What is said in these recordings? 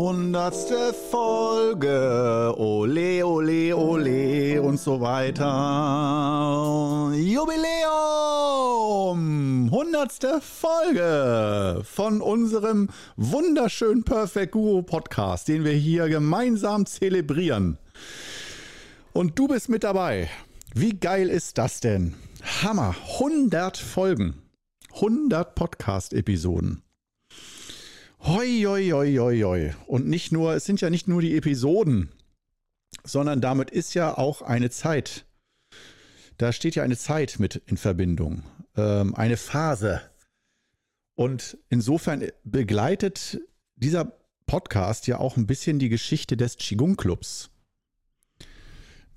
Hundertste Folge, ole, ole, ole und so weiter. Jubiläum! Hundertste Folge von unserem wunderschönen Perfect Guru Podcast, den wir hier gemeinsam zelebrieren. Und du bist mit dabei. Wie geil ist das denn? Hammer! 100 Folgen. 100 Podcast-Episoden. Hoi, hoi, hoi, hoi, hoi. Und nicht nur, es sind ja nicht nur die Episoden, sondern damit ist ja auch eine Zeit. Da steht ja eine Zeit mit in Verbindung, ähm, eine Phase. Und insofern begleitet dieser Podcast ja auch ein bisschen die Geschichte des Qigong Clubs.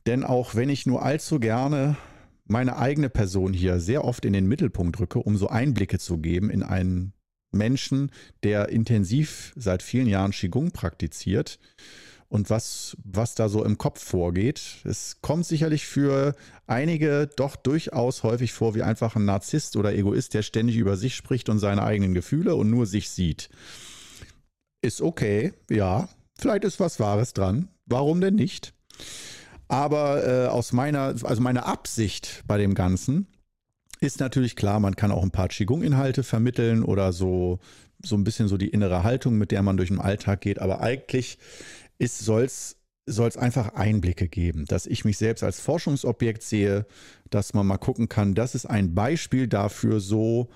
Denn auch wenn ich nur allzu gerne meine eigene Person hier sehr oft in den Mittelpunkt rücke, um so Einblicke zu geben in einen Menschen, der intensiv seit vielen Jahren Qigong praktiziert und was, was da so im Kopf vorgeht. Es kommt sicherlich für einige doch durchaus häufig vor wie einfach ein Narzisst oder Egoist, der ständig über sich spricht und seine eigenen Gefühle und nur sich sieht. Ist okay, ja, vielleicht ist was Wahres dran. Warum denn nicht? Aber äh, aus meiner, also meine Absicht bei dem Ganzen ist natürlich klar, man kann auch ein paar Qigong-Inhalte vermitteln oder so, so ein bisschen so die innere Haltung, mit der man durch den Alltag geht. Aber eigentlich soll es einfach Einblicke geben, dass ich mich selbst als Forschungsobjekt sehe, dass man mal gucken kann, das ist ein Beispiel dafür, so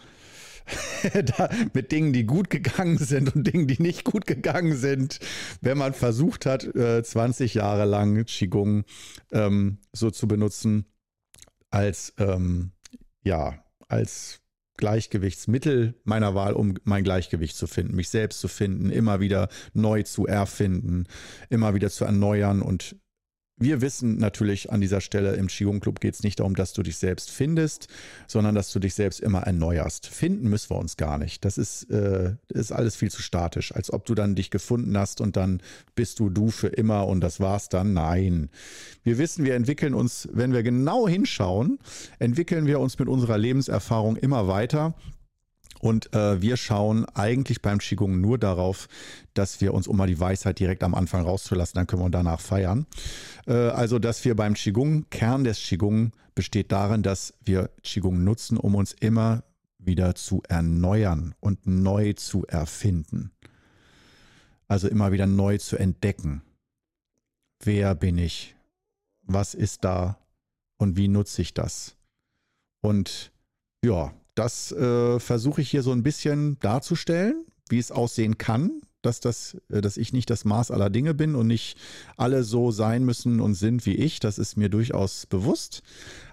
da, mit Dingen, die gut gegangen sind und Dingen, die nicht gut gegangen sind, wenn man versucht hat, 20 äh, Jahre lang Qigong ähm, so zu benutzen als ähm, ja, als Gleichgewichtsmittel meiner Wahl, um mein Gleichgewicht zu finden, mich selbst zu finden, immer wieder neu zu erfinden, immer wieder zu erneuern und wir wissen natürlich an dieser Stelle, im Qigong Club geht es nicht darum, dass du dich selbst findest, sondern dass du dich selbst immer erneuerst. Finden müssen wir uns gar nicht. Das ist, äh, ist alles viel zu statisch, als ob du dann dich gefunden hast und dann bist du du für immer und das war's dann. Nein. Wir wissen, wir entwickeln uns, wenn wir genau hinschauen, entwickeln wir uns mit unserer Lebenserfahrung immer weiter. Und äh, wir schauen eigentlich beim Qigong nur darauf, dass wir uns, um mal die Weisheit direkt am Anfang rauszulassen, dann können wir danach feiern. Äh, also, dass wir beim Qigong, Kern des Qigong besteht darin, dass wir Qigong nutzen, um uns immer wieder zu erneuern und neu zu erfinden. Also immer wieder neu zu entdecken. Wer bin ich? Was ist da? Und wie nutze ich das? Und ja, das äh, versuche ich hier so ein bisschen darzustellen, wie es aussehen kann, dass, das, äh, dass ich nicht das Maß aller Dinge bin und nicht alle so sein müssen und sind wie ich. Das ist mir durchaus bewusst.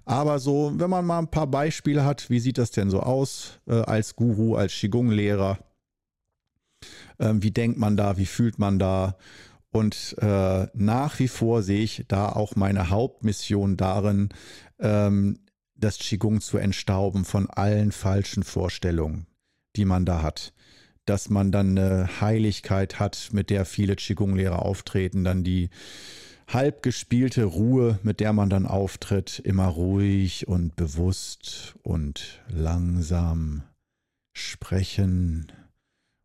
Aber so, wenn man mal ein paar Beispiele hat, wie sieht das denn so aus äh, als Guru, als Qigong-Lehrer? Ähm, wie denkt man da? Wie fühlt man da? Und äh, nach wie vor sehe ich da auch meine Hauptmission darin, ähm, das Qigong zu entstauben von allen falschen Vorstellungen, die man da hat. Dass man dann eine Heiligkeit hat, mit der viele Qigong-Lehrer auftreten, dann die halb gespielte Ruhe, mit der man dann auftritt, immer ruhig und bewusst und langsam sprechen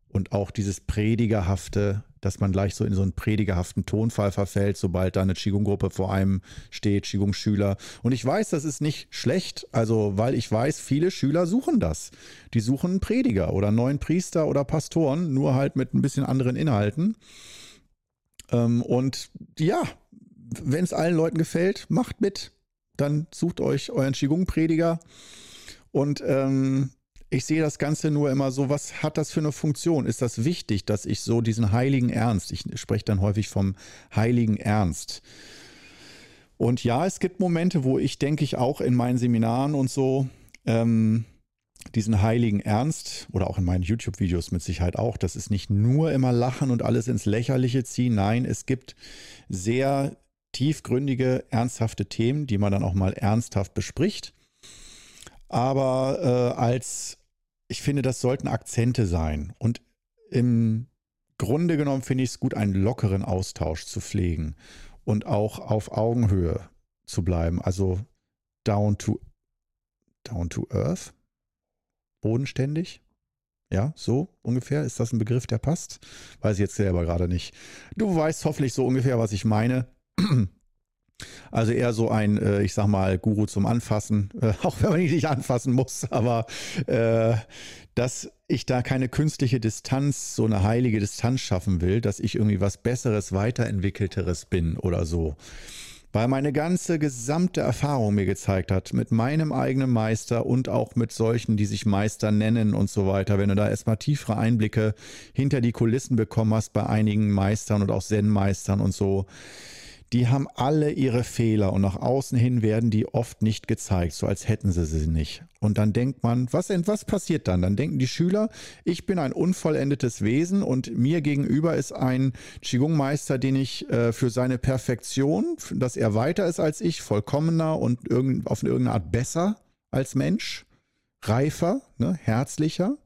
und auch dieses Predigerhafte, dass man gleich so in so einen predigerhaften Tonfall verfällt, sobald da eine Qigong-Gruppe vor einem steht, Qigong-Schüler. Und ich weiß, das ist nicht schlecht, also weil ich weiß, viele Schüler suchen das. Die suchen einen Prediger oder einen neuen Priester oder Pastoren, nur halt mit ein bisschen anderen Inhalten. Ähm, und ja, wenn es allen Leuten gefällt, macht mit. Dann sucht euch euren Qigong-Prediger. Und ähm, ich sehe das Ganze nur immer so, was hat das für eine Funktion? Ist das wichtig, dass ich so diesen heiligen Ernst, ich spreche dann häufig vom heiligen Ernst. Und ja, es gibt Momente, wo ich denke ich auch in meinen Seminaren und so ähm, diesen heiligen Ernst oder auch in meinen YouTube-Videos mit Sicherheit auch, das ist nicht nur immer lachen und alles ins Lächerliche ziehen. Nein, es gibt sehr tiefgründige, ernsthafte Themen, die man dann auch mal ernsthaft bespricht. Aber äh, als ich finde, das sollten Akzente sein. Und im Grunde genommen finde ich es gut, einen lockeren Austausch zu pflegen und auch auf Augenhöhe zu bleiben. Also down to, down to earth, bodenständig. Ja, so ungefähr. Ist das ein Begriff, der passt? Weiß ich jetzt selber gerade nicht. Du weißt hoffentlich so ungefähr, was ich meine. Also eher so ein, äh, ich sag mal, Guru zum Anfassen, äh, auch wenn man ihn nicht anfassen muss, aber äh, dass ich da keine künstliche Distanz, so eine heilige Distanz schaffen will, dass ich irgendwie was Besseres, Weiterentwickelteres bin oder so. Weil meine ganze gesamte Erfahrung mir gezeigt hat, mit meinem eigenen Meister und auch mit solchen, die sich Meister nennen und so weiter, wenn du da erstmal tiefere Einblicke hinter die Kulissen bekommen hast bei einigen Meistern und auch Zen-Meistern und so, die haben alle ihre Fehler und nach außen hin werden die oft nicht gezeigt, so als hätten sie sie nicht. Und dann denkt man, was, was passiert dann? Dann denken die Schüler, ich bin ein unvollendetes Wesen und mir gegenüber ist ein Qigong-Meister, den ich äh, für seine Perfektion, dass er weiter ist als ich, vollkommener und irgend, auf irgendeine Art besser als Mensch, reifer, ne, herzlicher,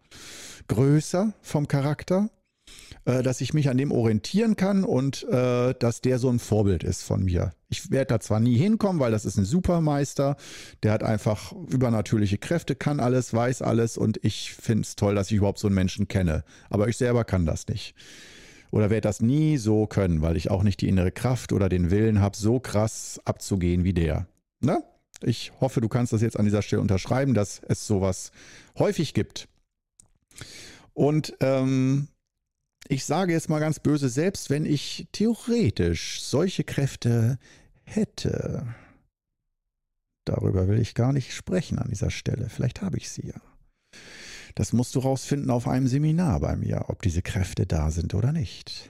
größer vom Charakter, äh, dass ich mich an dem orientieren kann und äh, dass der so ein Vorbild ist von mir. Ich werde da zwar nie hinkommen, weil das ist ein Supermeister, der hat einfach übernatürliche Kräfte, kann alles, weiß alles und ich finde es toll, dass ich überhaupt so einen Menschen kenne. Aber ich selber kann das nicht. Oder werde das nie so können, weil ich auch nicht die innere Kraft oder den Willen habe, so krass abzugehen wie der. Ne? Ich hoffe, du kannst das jetzt an dieser Stelle unterschreiben, dass es sowas häufig gibt. Und ähm, ich sage jetzt mal ganz böse, selbst wenn ich theoretisch solche Kräfte hätte, darüber will ich gar nicht sprechen an dieser Stelle. Vielleicht habe ich sie ja. Das musst du rausfinden auf einem Seminar bei mir, ob diese Kräfte da sind oder nicht.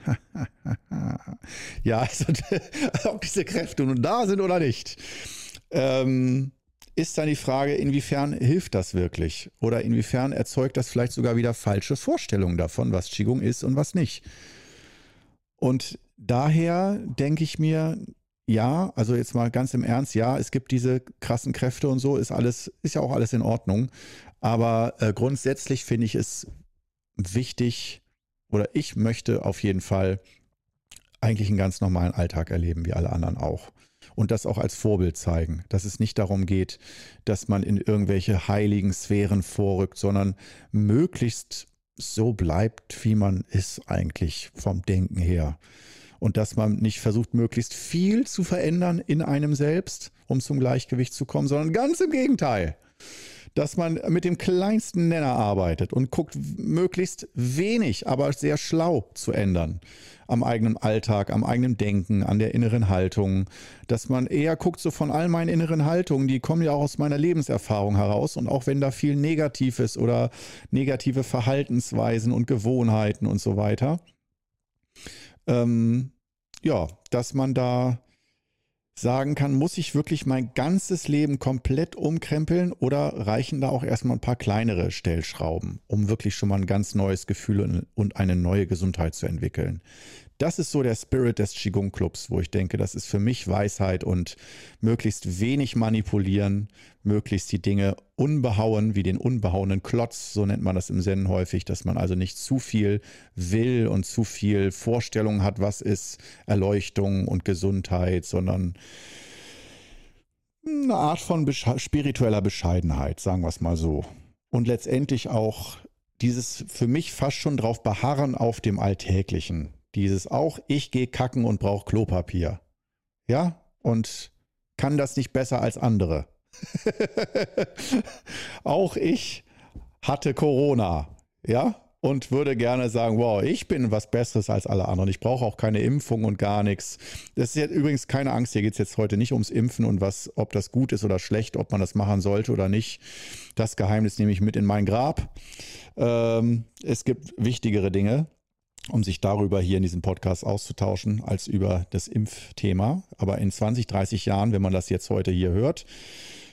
ja, also, ob diese Kräfte nun da sind oder nicht. Ähm, ist dann die Frage, inwiefern hilft das wirklich? Oder inwiefern erzeugt das vielleicht sogar wieder falsche Vorstellungen davon, was Qigong ist und was nicht? Und daher denke ich mir, ja, also jetzt mal ganz im Ernst, ja, es gibt diese krassen Kräfte und so, ist alles, ist ja auch alles in Ordnung. Aber äh, grundsätzlich finde ich es wichtig, oder ich möchte auf jeden Fall eigentlich einen ganz normalen Alltag erleben, wie alle anderen auch und das auch als Vorbild zeigen, dass es nicht darum geht, dass man in irgendwelche heiligen Sphären vorrückt, sondern möglichst so bleibt, wie man ist eigentlich vom Denken her. Und dass man nicht versucht, möglichst viel zu verändern in einem selbst, um zum Gleichgewicht zu kommen, sondern ganz im Gegenteil dass man mit dem kleinsten Nenner arbeitet und guckt, möglichst wenig, aber sehr schlau zu ändern. Am eigenen Alltag, am eigenen Denken, an der inneren Haltung, dass man eher guckt, so von all meinen inneren Haltungen, die kommen ja auch aus meiner Lebenserfahrung heraus. Und auch wenn da viel Negatives oder negative Verhaltensweisen und Gewohnheiten und so weiter, ähm, ja, dass man da sagen kann, muss ich wirklich mein ganzes Leben komplett umkrempeln oder reichen da auch erstmal ein paar kleinere Stellschrauben, um wirklich schon mal ein ganz neues Gefühl und eine neue Gesundheit zu entwickeln? Das ist so der Spirit des Qigong Clubs, wo ich denke, das ist für mich Weisheit und möglichst wenig manipulieren, möglichst die Dinge unbehauen, wie den unbehauenen Klotz, so nennt man das im Zen häufig, dass man also nicht zu viel will und zu viel Vorstellung hat, was ist Erleuchtung und Gesundheit, sondern eine Art von spiritueller Bescheidenheit, sagen wir es mal so. Und letztendlich auch dieses für mich fast schon drauf beharren auf dem Alltäglichen. Dieses auch, ich gehe kacken und brauche Klopapier. Ja, und kann das nicht besser als andere. auch ich hatte Corona. Ja, und würde gerne sagen, wow, ich bin was Besseres als alle anderen. Ich brauche auch keine Impfung und gar nichts. Das ist jetzt übrigens keine Angst. Hier geht es jetzt heute nicht ums Impfen und was, ob das gut ist oder schlecht, ob man das machen sollte oder nicht. Das Geheimnis nehme ich mit in mein Grab. Ähm, es gibt wichtigere Dinge um sich darüber hier in diesem Podcast auszutauschen, als über das Impfthema. Aber in 20, 30 Jahren, wenn man das jetzt heute hier hört,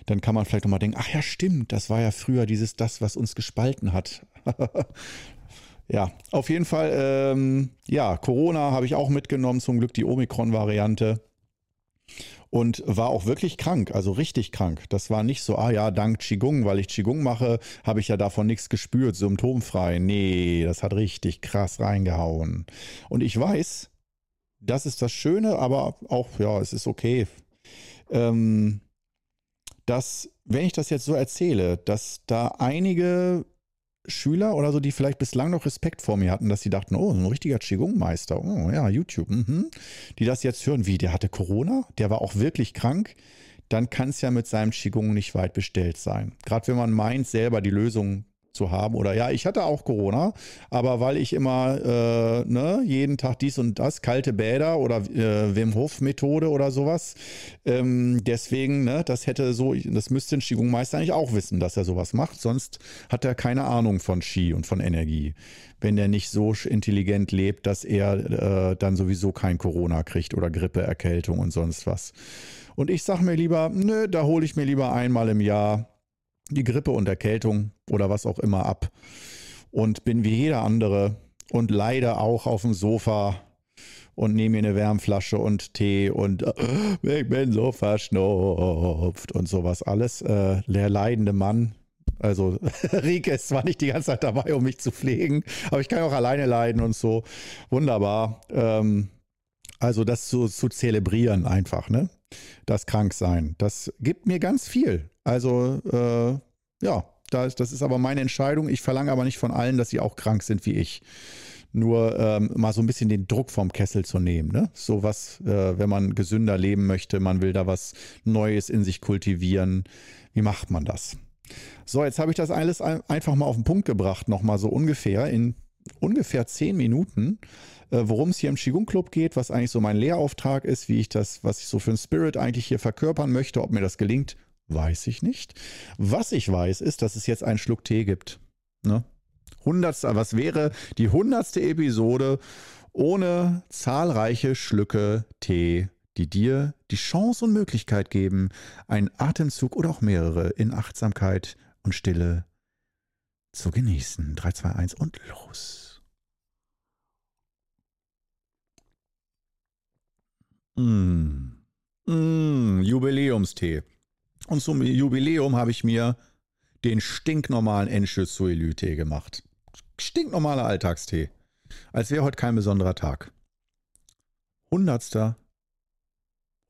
dann kann man vielleicht nochmal denken, ach ja, stimmt, das war ja früher dieses, das, was uns gespalten hat. ja, auf jeden Fall, ähm, ja, Corona habe ich auch mitgenommen, zum Glück die Omikron-Variante und war auch wirklich krank, also richtig krank. Das war nicht so, ah ja, dank Qigong, weil ich Qigong mache, habe ich ja davon nichts gespürt, symptomfrei. Nee, das hat richtig krass reingehauen. Und ich weiß, das ist das Schöne, aber auch, ja, es ist okay. Ähm, dass, wenn ich das jetzt so erzähle, dass da einige Schüler oder so, die vielleicht bislang noch Respekt vor mir hatten, dass sie dachten, oh, ein richtiger Qigong-Meister, oh ja, YouTube, mhm. die das jetzt hören, wie, der hatte Corona, der war auch wirklich krank, dann kann es ja mit seinem Qigong nicht weit bestellt sein. Gerade wenn man meint, selber die Lösung zu haben. Oder ja, ich hatte auch Corona, aber weil ich immer äh, ne, jeden Tag dies und das, kalte Bäder oder äh, Wim Hof Methode oder sowas. Ähm, deswegen, ne, das hätte so, das müsste ein Qigong-Meister eigentlich auch wissen, dass er sowas macht. Sonst hat er keine Ahnung von Qi und von Energie. Wenn er nicht so intelligent lebt, dass er äh, dann sowieso kein Corona kriegt oder Grippe, Erkältung und sonst was. Und ich sage mir lieber, nö, da hole ich mir lieber einmal im Jahr die Grippe und Erkältung oder was auch immer ab und bin wie jeder andere und leide auch auf dem Sofa und nehme mir eine Wärmflasche und Tee und äh, ich bin so verschnupft und sowas alles. Äh, der leidende Mann. Also Rike ist zwar nicht die ganze Zeit dabei, um mich zu pflegen, aber ich kann auch alleine leiden und so. Wunderbar. Ähm, also das zu, zu zelebrieren einfach, ne? Das Kranksein. Das gibt mir ganz viel. Also äh, ja, das, das ist aber meine Entscheidung. Ich verlange aber nicht von allen, dass sie auch krank sind wie ich. Nur ähm, mal so ein bisschen den Druck vom Kessel zu nehmen. Ne? So was, äh, wenn man gesünder leben möchte, man will da was Neues in sich kultivieren. Wie macht man das? So, jetzt habe ich das alles einfach mal auf den Punkt gebracht, nochmal so ungefähr in ungefähr zehn Minuten, worum es hier im Qigong Club geht, was eigentlich so mein Lehrauftrag ist, wie ich das, was ich so für einen Spirit eigentlich hier verkörpern möchte, ob mir das gelingt Weiß ich nicht. Was ich weiß, ist, dass es jetzt einen Schluck Tee gibt. Ne? Hundertste, was wäre die hundertste Episode ohne zahlreiche Schlücke Tee, die dir die Chance und Möglichkeit geben, einen Atemzug oder auch mehrere in Achtsamkeit und Stille zu genießen. 3, 2, 1 und los. Mmh. Mmh, Jubiläumstee. Und zum Jubiläum habe ich mir den stinknormalen Enschütz-Suelü-Tee gemacht. Stinknormaler Alltagstee. Als wäre heute kein besonderer Tag. Hundertster,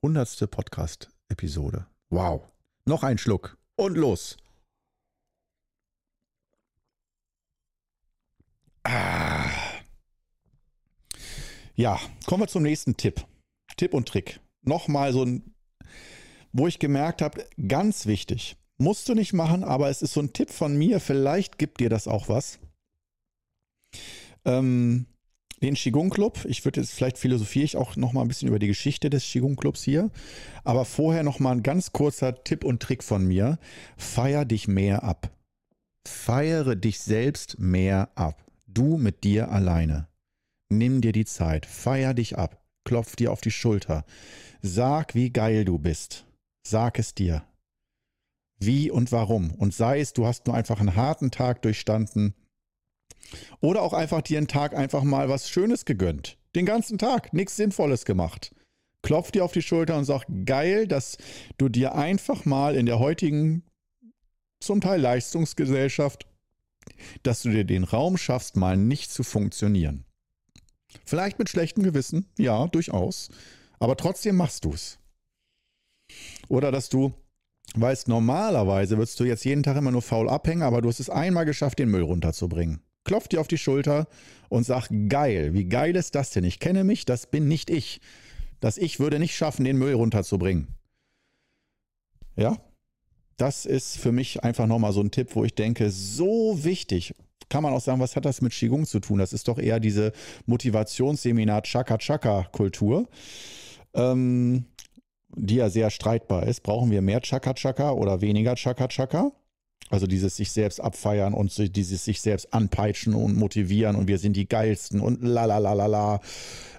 hundertste Podcast-Episode. Wow. Noch ein Schluck. Und los. Ah. Ja, kommen wir zum nächsten Tipp. Tipp und Trick. Nochmal so ein wo ich gemerkt habe, ganz wichtig, musst du nicht machen, aber es ist so ein Tipp von mir, vielleicht gibt dir das auch was. Ähm, den Qigong Club, ich würde jetzt, vielleicht philosophiere ich auch noch mal ein bisschen über die Geschichte des Qigong Clubs hier, aber vorher noch mal ein ganz kurzer Tipp und Trick von mir. Feier dich mehr ab. Feiere dich selbst mehr ab. Du mit dir alleine. Nimm dir die Zeit, feier dich ab, klopf dir auf die Schulter, sag, wie geil du bist. Sag es dir. Wie und warum. Und sei es, du hast nur einfach einen harten Tag durchstanden. Oder auch einfach dir einen Tag einfach mal was Schönes gegönnt. Den ganzen Tag nichts Sinnvolles gemacht. Klopf dir auf die Schulter und sag, geil, dass du dir einfach mal in der heutigen, zum Teil Leistungsgesellschaft, dass du dir den Raum schaffst, mal nicht zu funktionieren. Vielleicht mit schlechtem Gewissen, ja, durchaus. Aber trotzdem machst du es. Oder dass du weißt, normalerweise würdest du jetzt jeden Tag immer nur faul abhängen, aber du hast es einmal geschafft, den Müll runterzubringen. Klopf dir auf die Schulter und sag, geil, wie geil ist das denn? Ich kenne mich, das bin nicht ich. Das Ich würde nicht schaffen, den Müll runterzubringen. Ja, das ist für mich einfach nochmal so ein Tipp, wo ich denke, so wichtig. Kann man auch sagen, was hat das mit Qigong zu tun? Das ist doch eher diese Motivationsseminar Chaka-Chaka-Kultur. Ähm, die ja sehr streitbar ist. Brauchen wir mehr Chaka-Chaka oder weniger Chaka-Chaka? Also dieses sich selbst abfeiern und dieses sich selbst anpeitschen und motivieren und wir sind die geilsten und la la la la la.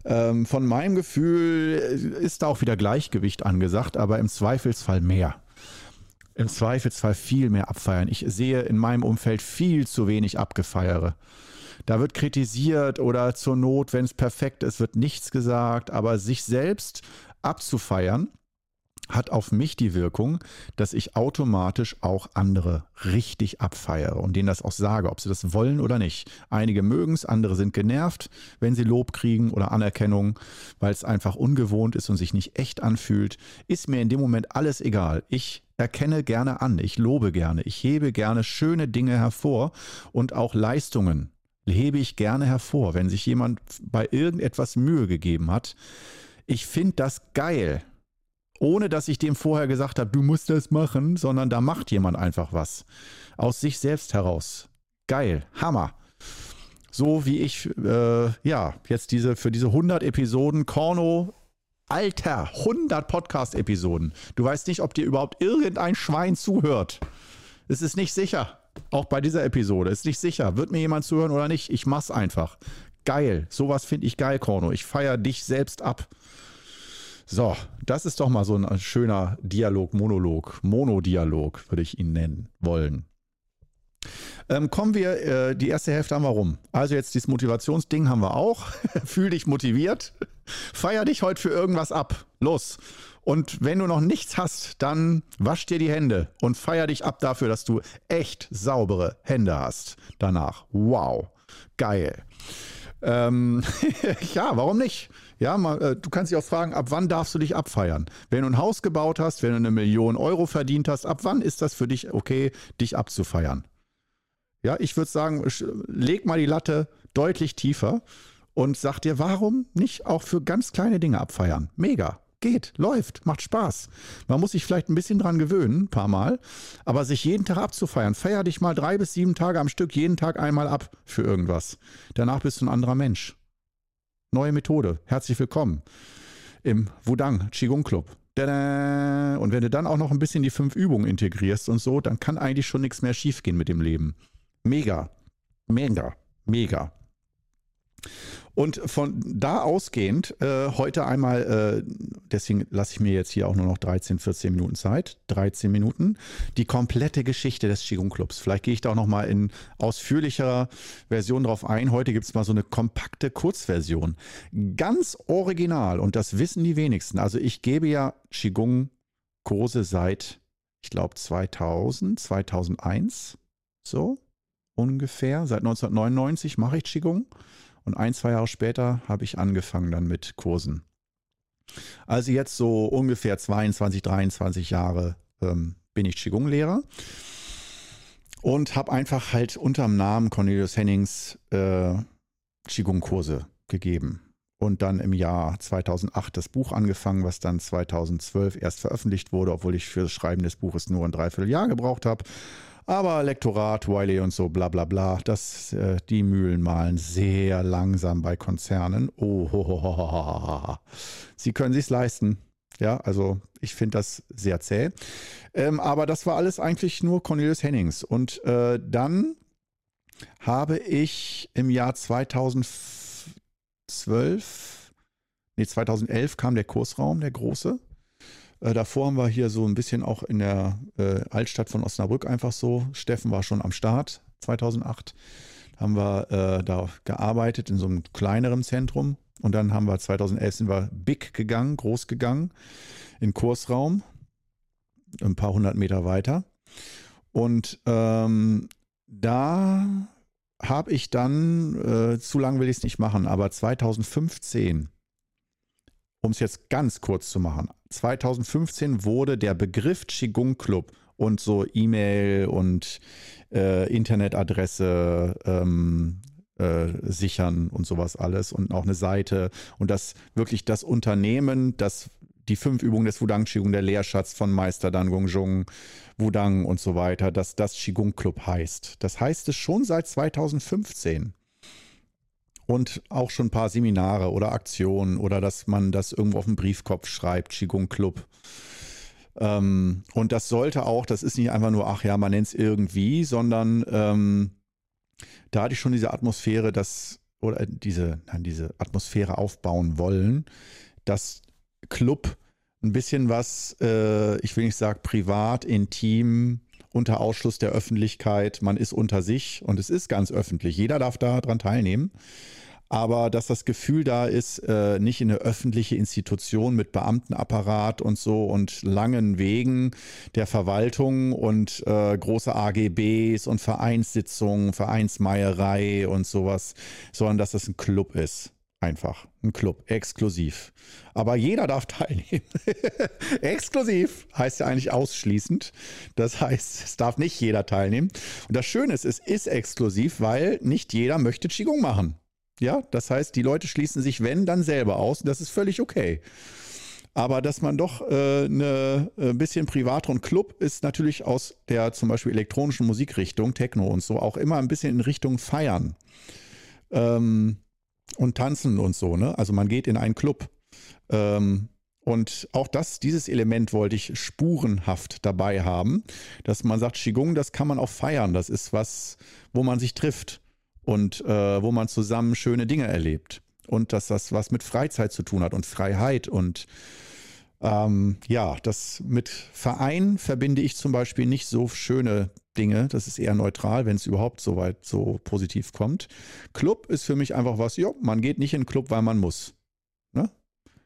Ähm, von meinem Gefühl ist da auch wieder Gleichgewicht angesagt, aber im Zweifelsfall mehr. Im Zweifelsfall viel mehr abfeiern. Ich sehe in meinem Umfeld viel zu wenig Abgefeiere. Da wird kritisiert oder zur Not, wenn es perfekt ist, wird nichts gesagt, aber sich selbst abzufeiern hat auf mich die Wirkung, dass ich automatisch auch andere richtig abfeiere und denen das auch sage, ob sie das wollen oder nicht. Einige mögen es, andere sind genervt, wenn sie Lob kriegen oder Anerkennung, weil es einfach ungewohnt ist und sich nicht echt anfühlt. Ist mir in dem Moment alles egal. Ich erkenne gerne an, ich lobe gerne, ich hebe gerne schöne Dinge hervor und auch Leistungen hebe ich gerne hervor, wenn sich jemand bei irgendetwas Mühe gegeben hat. Ich finde das geil, ohne dass ich dem vorher gesagt habe, du musst das machen, sondern da macht jemand einfach was aus sich selbst heraus. Geil, Hammer. So wie ich, äh, ja, jetzt diese für diese 100 Episoden Korno Alter, 100 Podcast-Episoden. Du weißt nicht, ob dir überhaupt irgendein Schwein zuhört. Es ist nicht sicher. Auch bei dieser Episode ist nicht sicher. Wird mir jemand zuhören oder nicht? Ich mach's einfach. Geil. Sowas finde ich geil, Korno. Ich feiere dich selbst ab. So, das ist doch mal so ein schöner Dialog, Monolog, Monodialog, würde ich ihn nennen wollen. Ähm, kommen wir, äh, die erste Hälfte haben wir rum. Also jetzt dieses Motivationsding haben wir auch. Fühl dich motiviert. Feier dich heute für irgendwas ab. Los. Und wenn du noch nichts hast, dann wasch dir die Hände und feier dich ab dafür, dass du echt saubere Hände hast. Danach. Wow. Geil. Ähm, ja, warum nicht? Ja, mal, äh, du kannst dich auch fragen, ab wann darfst du dich abfeiern? Wenn du ein Haus gebaut hast, wenn du eine Million Euro verdient hast, ab wann ist das für dich okay, dich abzufeiern? Ja, ich würde sagen, leg mal die Latte deutlich tiefer und sag dir, warum nicht auch für ganz kleine Dinge abfeiern? Mega. Geht, läuft, macht Spaß. Man muss sich vielleicht ein bisschen dran gewöhnen, ein paar Mal, aber sich jeden Tag abzufeiern. Feier dich mal drei bis sieben Tage am Stück, jeden Tag einmal ab für irgendwas. Danach bist du ein anderer Mensch. Neue Methode. Herzlich willkommen im Wudang Qigong Club. Tada! Und wenn du dann auch noch ein bisschen die fünf Übungen integrierst und so, dann kann eigentlich schon nichts mehr schiefgehen mit dem Leben. Mega. Mega. Mega. Und von da ausgehend, äh, heute einmal, äh, deswegen lasse ich mir jetzt hier auch nur noch 13, 14 Minuten Zeit, 13 Minuten, die komplette Geschichte des Qigong Clubs. Vielleicht gehe ich da auch nochmal in ausführlicherer Version drauf ein. Heute gibt es mal so eine kompakte Kurzversion. Ganz original und das wissen die wenigsten. Also ich gebe ja Qigong Kurse seit, ich glaube, 2000, 2001, so ungefähr. Seit 1999 mache ich Qigong. Und ein, zwei Jahre später habe ich angefangen dann mit Kursen. Also jetzt so ungefähr 22, 23 Jahre ähm, bin ich Qigong-Lehrer und habe einfach halt unterm Namen Cornelius Hennings äh, Qigong-Kurse gegeben. Und dann im Jahr 2008 das Buch angefangen, was dann 2012 erst veröffentlicht wurde, obwohl ich für das Schreiben des Buches nur ein Dreivierteljahr gebraucht habe. Aber Lektorat, Wiley und so, bla bla bla, das, äh, die Mühlen malen sehr langsam bei Konzernen. Oh, Sie können sich's leisten. Ja, also ich finde das sehr zäh. Ähm, aber das war alles eigentlich nur Cornelius Hennings. Und äh, dann habe ich im Jahr 2012, nee, 2011 kam der Kursraum, der große. Äh, davor haben wir hier so ein bisschen auch in der äh, Altstadt von Osnabrück einfach so. Steffen war schon am Start 2008. Haben wir äh, da gearbeitet in so einem kleineren Zentrum. Und dann haben wir 2011 sind wir big gegangen, groß gegangen, in Kursraum, ein paar hundert Meter weiter. Und ähm, da habe ich dann, äh, zu lang will ich es nicht machen, aber 2015 um es jetzt ganz kurz zu machen, 2015 wurde der Begriff Qigong Club und so E-Mail und äh, Internetadresse ähm, äh, sichern und sowas alles und auch eine Seite und das wirklich das Unternehmen, das die fünf Übungen des Wudang Qigong, der Lehrschatz von Meister Dan Gongzhong, Wudang und so weiter, dass das Qigong Club heißt. Das heißt es schon seit 2015 und auch schon ein paar Seminare oder Aktionen oder dass man das irgendwo auf dem Briefkopf schreibt, Qigong Club. Ähm, und das sollte auch, das ist nicht einfach nur, ach ja, man nennt es irgendwie, sondern ähm, da hatte ich schon diese Atmosphäre, dass, oder diese, nein, diese Atmosphäre aufbauen wollen, dass Club ein bisschen was, äh, ich will nicht sagen privat, intim, unter Ausschluss der Öffentlichkeit, man ist unter sich und es ist ganz öffentlich. Jeder darf daran teilnehmen. Aber dass das Gefühl da ist, äh, nicht in eine öffentliche Institution mit Beamtenapparat und so und langen Wegen der Verwaltung und äh, große AGBs und Vereinssitzungen, Vereinsmeierei und sowas, sondern dass das ein Club ist. Einfach. Ein Club, exklusiv. Aber jeder darf teilnehmen. exklusiv heißt ja eigentlich ausschließend. Das heißt, es darf nicht jeder teilnehmen. Und das Schöne ist, es ist exklusiv, weil nicht jeder möchte Qigong machen. Ja, das heißt, die Leute schließen sich, wenn, dann selber aus. Das ist völlig okay. Aber dass man doch äh, eine, ein äh, bisschen privater und Club ist natürlich aus der zum Beispiel elektronischen Musikrichtung, Techno und so, auch immer ein bisschen in Richtung Feiern. Ähm, und tanzen und so, ne? Also man geht in einen Club. Ähm, und auch das, dieses Element wollte ich spurenhaft dabei haben, dass man sagt, Qigong, das kann man auch feiern. Das ist was, wo man sich trifft und äh, wo man zusammen schöne Dinge erlebt. Und dass das was mit Freizeit zu tun hat und Freiheit und ähm, ja, das mit Verein verbinde ich zum Beispiel nicht so schöne Dinge. Das ist eher neutral, wenn es überhaupt so weit so positiv kommt. Club ist für mich einfach was, ja, man geht nicht in den Club, weil man muss. Ne?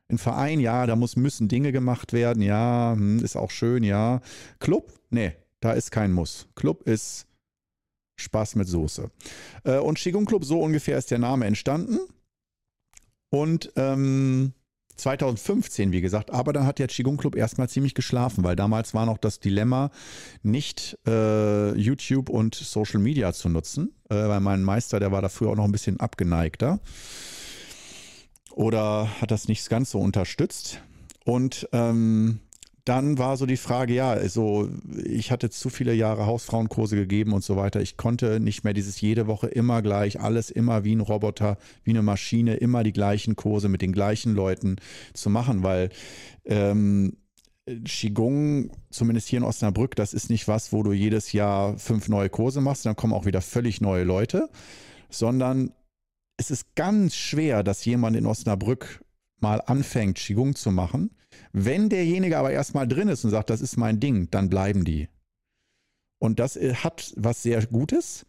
In Verein, ja, da muss, müssen Dinge gemacht werden, ja, hm, ist auch schön, ja. Club, nee, da ist kein Muss. Club ist Spaß mit Soße. Äh, und Qigong Club, so ungefähr ist der Name entstanden. Und ähm, 2015, wie gesagt, aber dann hat der Qigong Club erstmal ziemlich geschlafen, weil damals war noch das Dilemma, nicht äh, YouTube und Social Media zu nutzen, äh, weil mein Meister, der war dafür auch noch ein bisschen abgeneigter oder hat das nicht ganz so unterstützt. Und ähm, dann war so die Frage, ja, also ich hatte zu viele Jahre Hausfrauenkurse gegeben und so weiter. Ich konnte nicht mehr dieses jede Woche immer gleich, alles immer wie ein Roboter, wie eine Maschine, immer die gleichen Kurse mit den gleichen Leuten zu machen, weil ähm, Qigong, zumindest hier in Osnabrück, das ist nicht was, wo du jedes Jahr fünf neue Kurse machst, dann kommen auch wieder völlig neue Leute, sondern es ist ganz schwer, dass jemand in Osnabrück mal anfängt, Qigong zu machen wenn derjenige aber erstmal drin ist und sagt, das ist mein Ding, dann bleiben die. Und das äh, hat was sehr Gutes.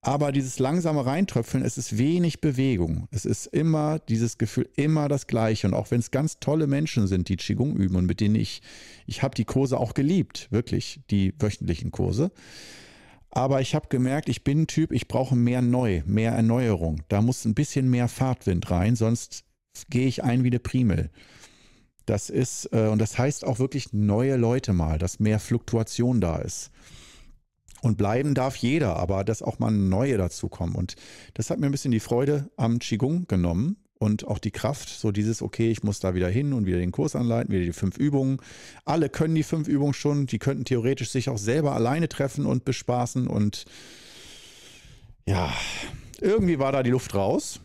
Aber dieses langsame Reintröpfeln, es ist wenig Bewegung. Es ist immer dieses Gefühl, immer das Gleiche. Und auch wenn es ganz tolle Menschen sind, die Qigong üben und mit denen ich, ich habe die Kurse auch geliebt, wirklich, die wöchentlichen Kurse. Aber ich habe gemerkt, ich bin ein Typ, ich brauche mehr Neu, mehr Erneuerung. Da muss ein bisschen mehr Fahrtwind rein, sonst gehe ich ein wie eine Primel. Das ist, äh, und das heißt auch wirklich neue Leute mal, dass mehr Fluktuation da ist. Und bleiben darf jeder, aber dass auch mal neue dazukommen. Und das hat mir ein bisschen die Freude am Qigong genommen und auch die Kraft, so dieses, okay, ich muss da wieder hin und wieder den Kurs anleiten, wieder die fünf Übungen. Alle können die fünf Übungen schon, die könnten theoretisch sich auch selber alleine treffen und bespaßen und ja, irgendwie war da die Luft raus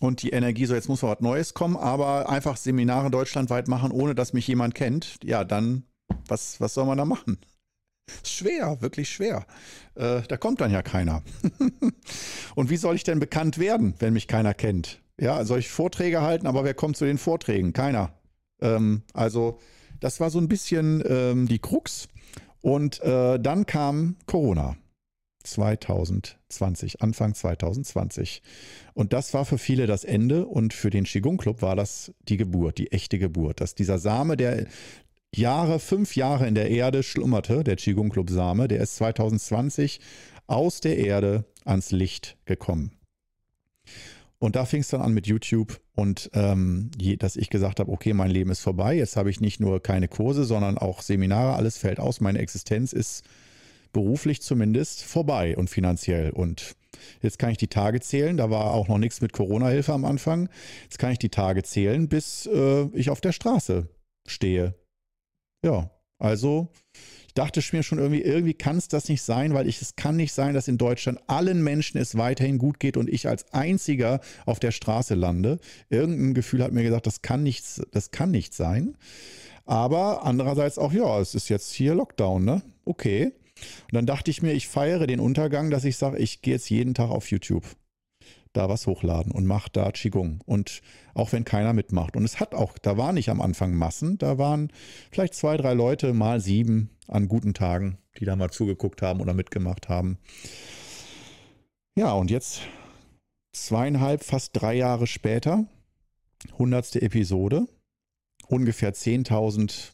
und die Energie, so jetzt muss was Neues kommen, aber einfach Seminare deutschlandweit machen, ohne dass mich jemand kennt, ja, dann, was, was soll man da machen? Ist schwer, wirklich schwer. Äh, da kommt dann ja keiner. und wie soll ich denn bekannt werden, wenn mich keiner kennt? Ja, soll ich Vorträge halten, aber wer kommt zu den Vorträgen? Keiner. Ähm, also, das war so ein bisschen ähm, die Krux. Und äh, dann kam Corona. 2020, Anfang 2020. Und das war für viele das Ende und für den Qigong Club war das die Geburt, die echte Geburt, dass dieser Same, der Jahre, fünf Jahre in der Erde schlummerte, der Qigong Club Same, der ist 2020 aus der Erde ans Licht gekommen. Und da fing es dann an mit YouTube und ähm, dass ich gesagt habe, okay, mein Leben ist vorbei. Jetzt habe ich nicht nur keine Kurse, sondern auch Seminare. Alles fällt aus. Meine Existenz ist beruflich zumindest vorbei und finanziell. Und jetzt kann ich die Tage zählen. Da war auch noch nichts mit Corona-Hilfe am Anfang. Jetzt kann ich die Tage zählen, bis äh, ich auf der Straße stehe. Ja, also ich dachte mir schon irgendwie, irgendwie kann es das nicht sein, weil ich, es kann nicht sein, dass in Deutschland allen Menschen es weiterhin gut geht und ich als einziger auf der Straße lande. Irgendein Gefühl hat mir gesagt, das kann nichts, das kann nicht sein. Aber andererseits auch, ja, es ist jetzt hier Lockdown, ne? Okay. Und dann dachte ich mir, ich feiere den Untergang, dass ich sage, ich gehe jetzt jeden Tag auf YouTube da was hochladen und mache da Qigong. Und auch wenn keiner mitmacht. Und es hat auch, da waren nicht am Anfang Massen, da waren vielleicht zwei, drei Leute, mal sieben an guten Tagen, die da mal zugeguckt haben oder mitgemacht haben. Ja, und jetzt zweieinhalb, fast drei Jahre später, hundertste Episode, ungefähr 10.000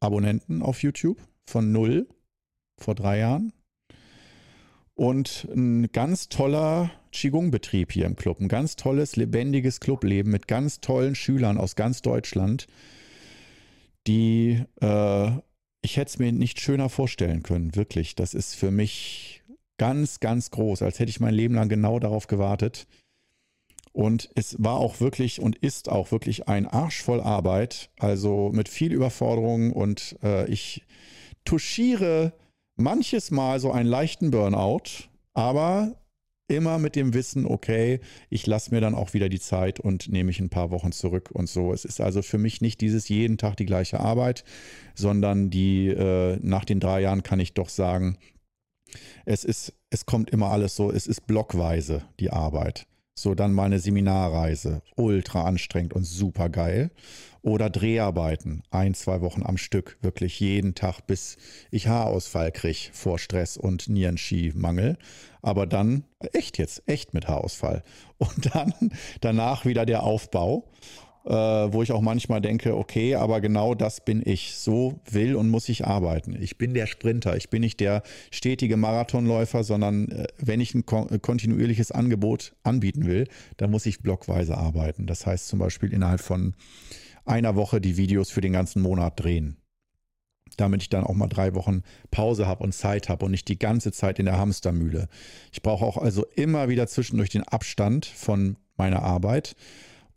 Abonnenten auf YouTube von null vor drei Jahren. Und ein ganz toller Qigong-Betrieb hier im Club. Ein ganz tolles, lebendiges Clubleben mit ganz tollen Schülern aus ganz Deutschland, die äh, ich hätte es mir nicht schöner vorstellen können. Wirklich. Das ist für mich ganz, ganz groß, als hätte ich mein Leben lang genau darauf gewartet. Und es war auch wirklich und ist auch wirklich ein Arsch voll Arbeit, also mit viel Überforderung und äh, ich touchiere manches Mal so einen leichten Burnout, aber immer mit dem Wissen, okay, ich lasse mir dann auch wieder die Zeit und nehme mich ein paar Wochen zurück und so. Es ist also für mich nicht dieses jeden Tag die gleiche Arbeit, sondern die äh, nach den drei Jahren kann ich doch sagen, es ist, es kommt immer alles so, es ist blockweise die Arbeit. So, dann mal eine Seminarreise. Ultra anstrengend und super geil. Oder Dreharbeiten. Ein, zwei Wochen am Stück. Wirklich jeden Tag, bis ich Haarausfall kriege vor Stress und Nierenski-Mangel. Aber dann, echt jetzt, echt mit Haarausfall. Und dann danach wieder der Aufbau äh, wo ich auch manchmal denke, okay, aber genau das bin ich. So will und muss ich arbeiten. Ich bin der Sprinter. Ich bin nicht der stetige Marathonläufer, sondern äh, wenn ich ein kon kontinuierliches Angebot anbieten will, dann muss ich blockweise arbeiten. Das heißt zum Beispiel innerhalb von einer Woche die Videos für den ganzen Monat drehen damit ich dann auch mal drei Wochen Pause habe und Zeit habe und nicht die ganze Zeit in der Hamstermühle. Ich brauche auch also immer wieder zwischendurch den Abstand von meiner Arbeit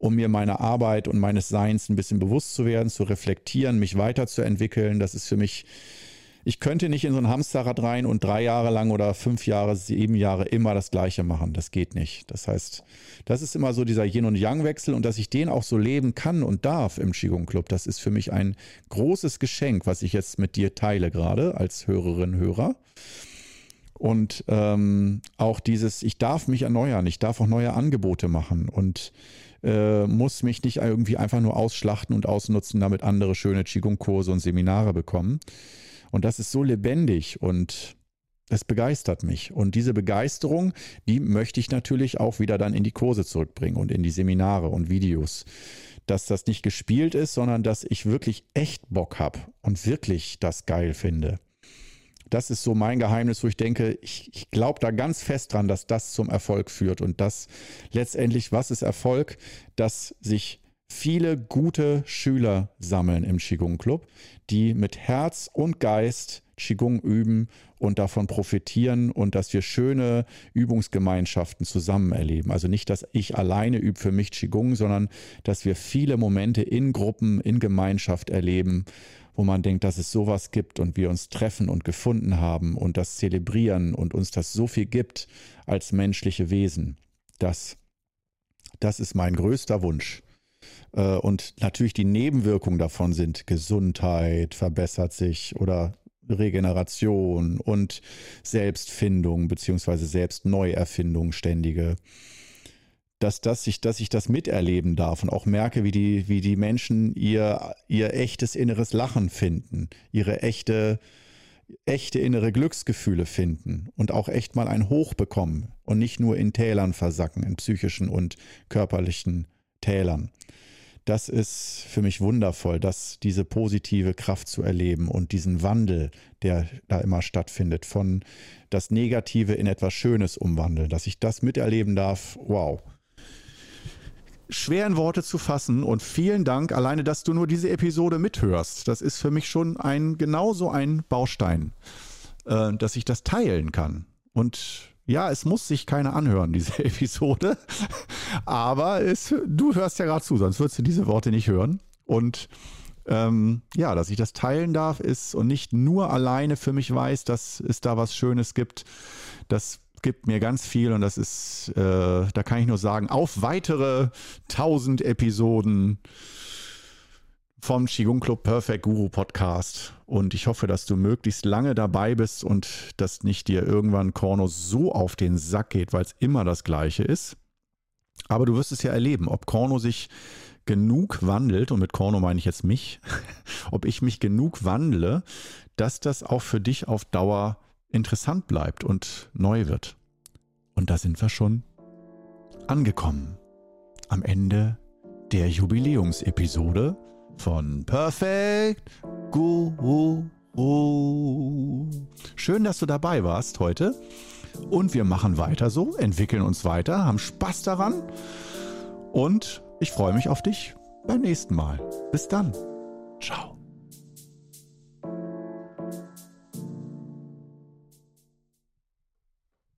um mir meiner Arbeit und meines Seins ein bisschen bewusst zu werden, zu reflektieren, mich weiterzuentwickeln. Das ist für mich, ich könnte nicht in so ein Hamsterrad rein und drei Jahre lang oder fünf Jahre, sieben Jahre immer das Gleiche machen. Das geht nicht. Das heißt, das ist immer so dieser Yin- und Yang-Wechsel und dass ich den auch so leben kann und darf im Qigong Club, das ist für mich ein großes Geschenk, was ich jetzt mit dir teile gerade als Hörerin, Hörer. Und ähm, auch dieses, ich darf mich erneuern, ich darf auch neue Angebote machen und äh, muss mich nicht irgendwie einfach nur ausschlachten und ausnutzen, damit andere schöne Qigong-Kurse und Seminare bekommen. Und das ist so lebendig und es begeistert mich. Und diese Begeisterung, die möchte ich natürlich auch wieder dann in die Kurse zurückbringen und in die Seminare und Videos. Dass das nicht gespielt ist, sondern dass ich wirklich echt Bock habe und wirklich das geil finde das ist so mein Geheimnis, wo ich denke, ich, ich glaube da ganz fest dran, dass das zum Erfolg führt. Und das letztendlich, was ist Erfolg? Dass sich viele gute Schüler sammeln im Qigong Club, die mit Herz und Geist Qigong üben und davon profitieren und dass wir schöne Übungsgemeinschaften zusammen erleben. Also nicht, dass ich alleine übe für mich Qigong, sondern dass wir viele Momente in Gruppen, in Gemeinschaft erleben wo man denkt, dass es sowas gibt und wir uns treffen und gefunden haben und das zelebrieren und uns das so viel gibt als menschliche Wesen. Das, das ist mein größter Wunsch. Äh, und natürlich die Nebenwirkungen davon sind Gesundheit verbessert sich oder Regeneration und Selbstfindung beziehungsweise Selbstneuerfindung ständige dass, dass, ich, dass ich das miterleben darf und auch merke, wie die, wie die Menschen ihr, ihr echtes inneres Lachen finden, ihre echte, echte innere Glücksgefühle finden und auch echt mal ein Hoch bekommen und nicht nur in Tälern versacken, in psychischen und körperlichen Tälern. Das ist für mich wundervoll, dass diese positive Kraft zu erleben und diesen Wandel, der da immer stattfindet, von das Negative in etwas Schönes umwandeln, dass ich das miterleben darf. Wow, schwer in Worte zu fassen und vielen Dank alleine, dass du nur diese Episode mithörst. Das ist für mich schon ein genauso ein Baustein, äh, dass ich das teilen kann. Und ja, es muss sich keiner anhören, diese Episode. Aber es, du hörst ja gerade zu, sonst würdest du diese Worte nicht hören. Und ähm, ja, dass ich das teilen darf, ist und nicht nur alleine für mich weiß, dass es da was Schönes gibt. Das gibt mir ganz viel und das ist, äh, da kann ich nur sagen, auf weitere 1000 Episoden vom Qigong Club Perfect Guru Podcast. Und ich hoffe, dass du möglichst lange dabei bist und dass nicht dir irgendwann Korno so auf den Sack geht, weil es immer das Gleiche ist. Aber du wirst es ja erleben, ob Korno sich genug wandelt, und mit Korno meine ich jetzt mich, ob ich mich genug wandle, dass das auch für dich auf Dauer interessant bleibt und neu wird. Und da sind wir schon angekommen. Am Ende der Jubiläumsepisode von Perfect Guru. Schön, dass du dabei warst heute. Und wir machen weiter so, entwickeln uns weiter, haben Spaß daran. Und ich freue mich auf dich beim nächsten Mal. Bis dann. Ciao.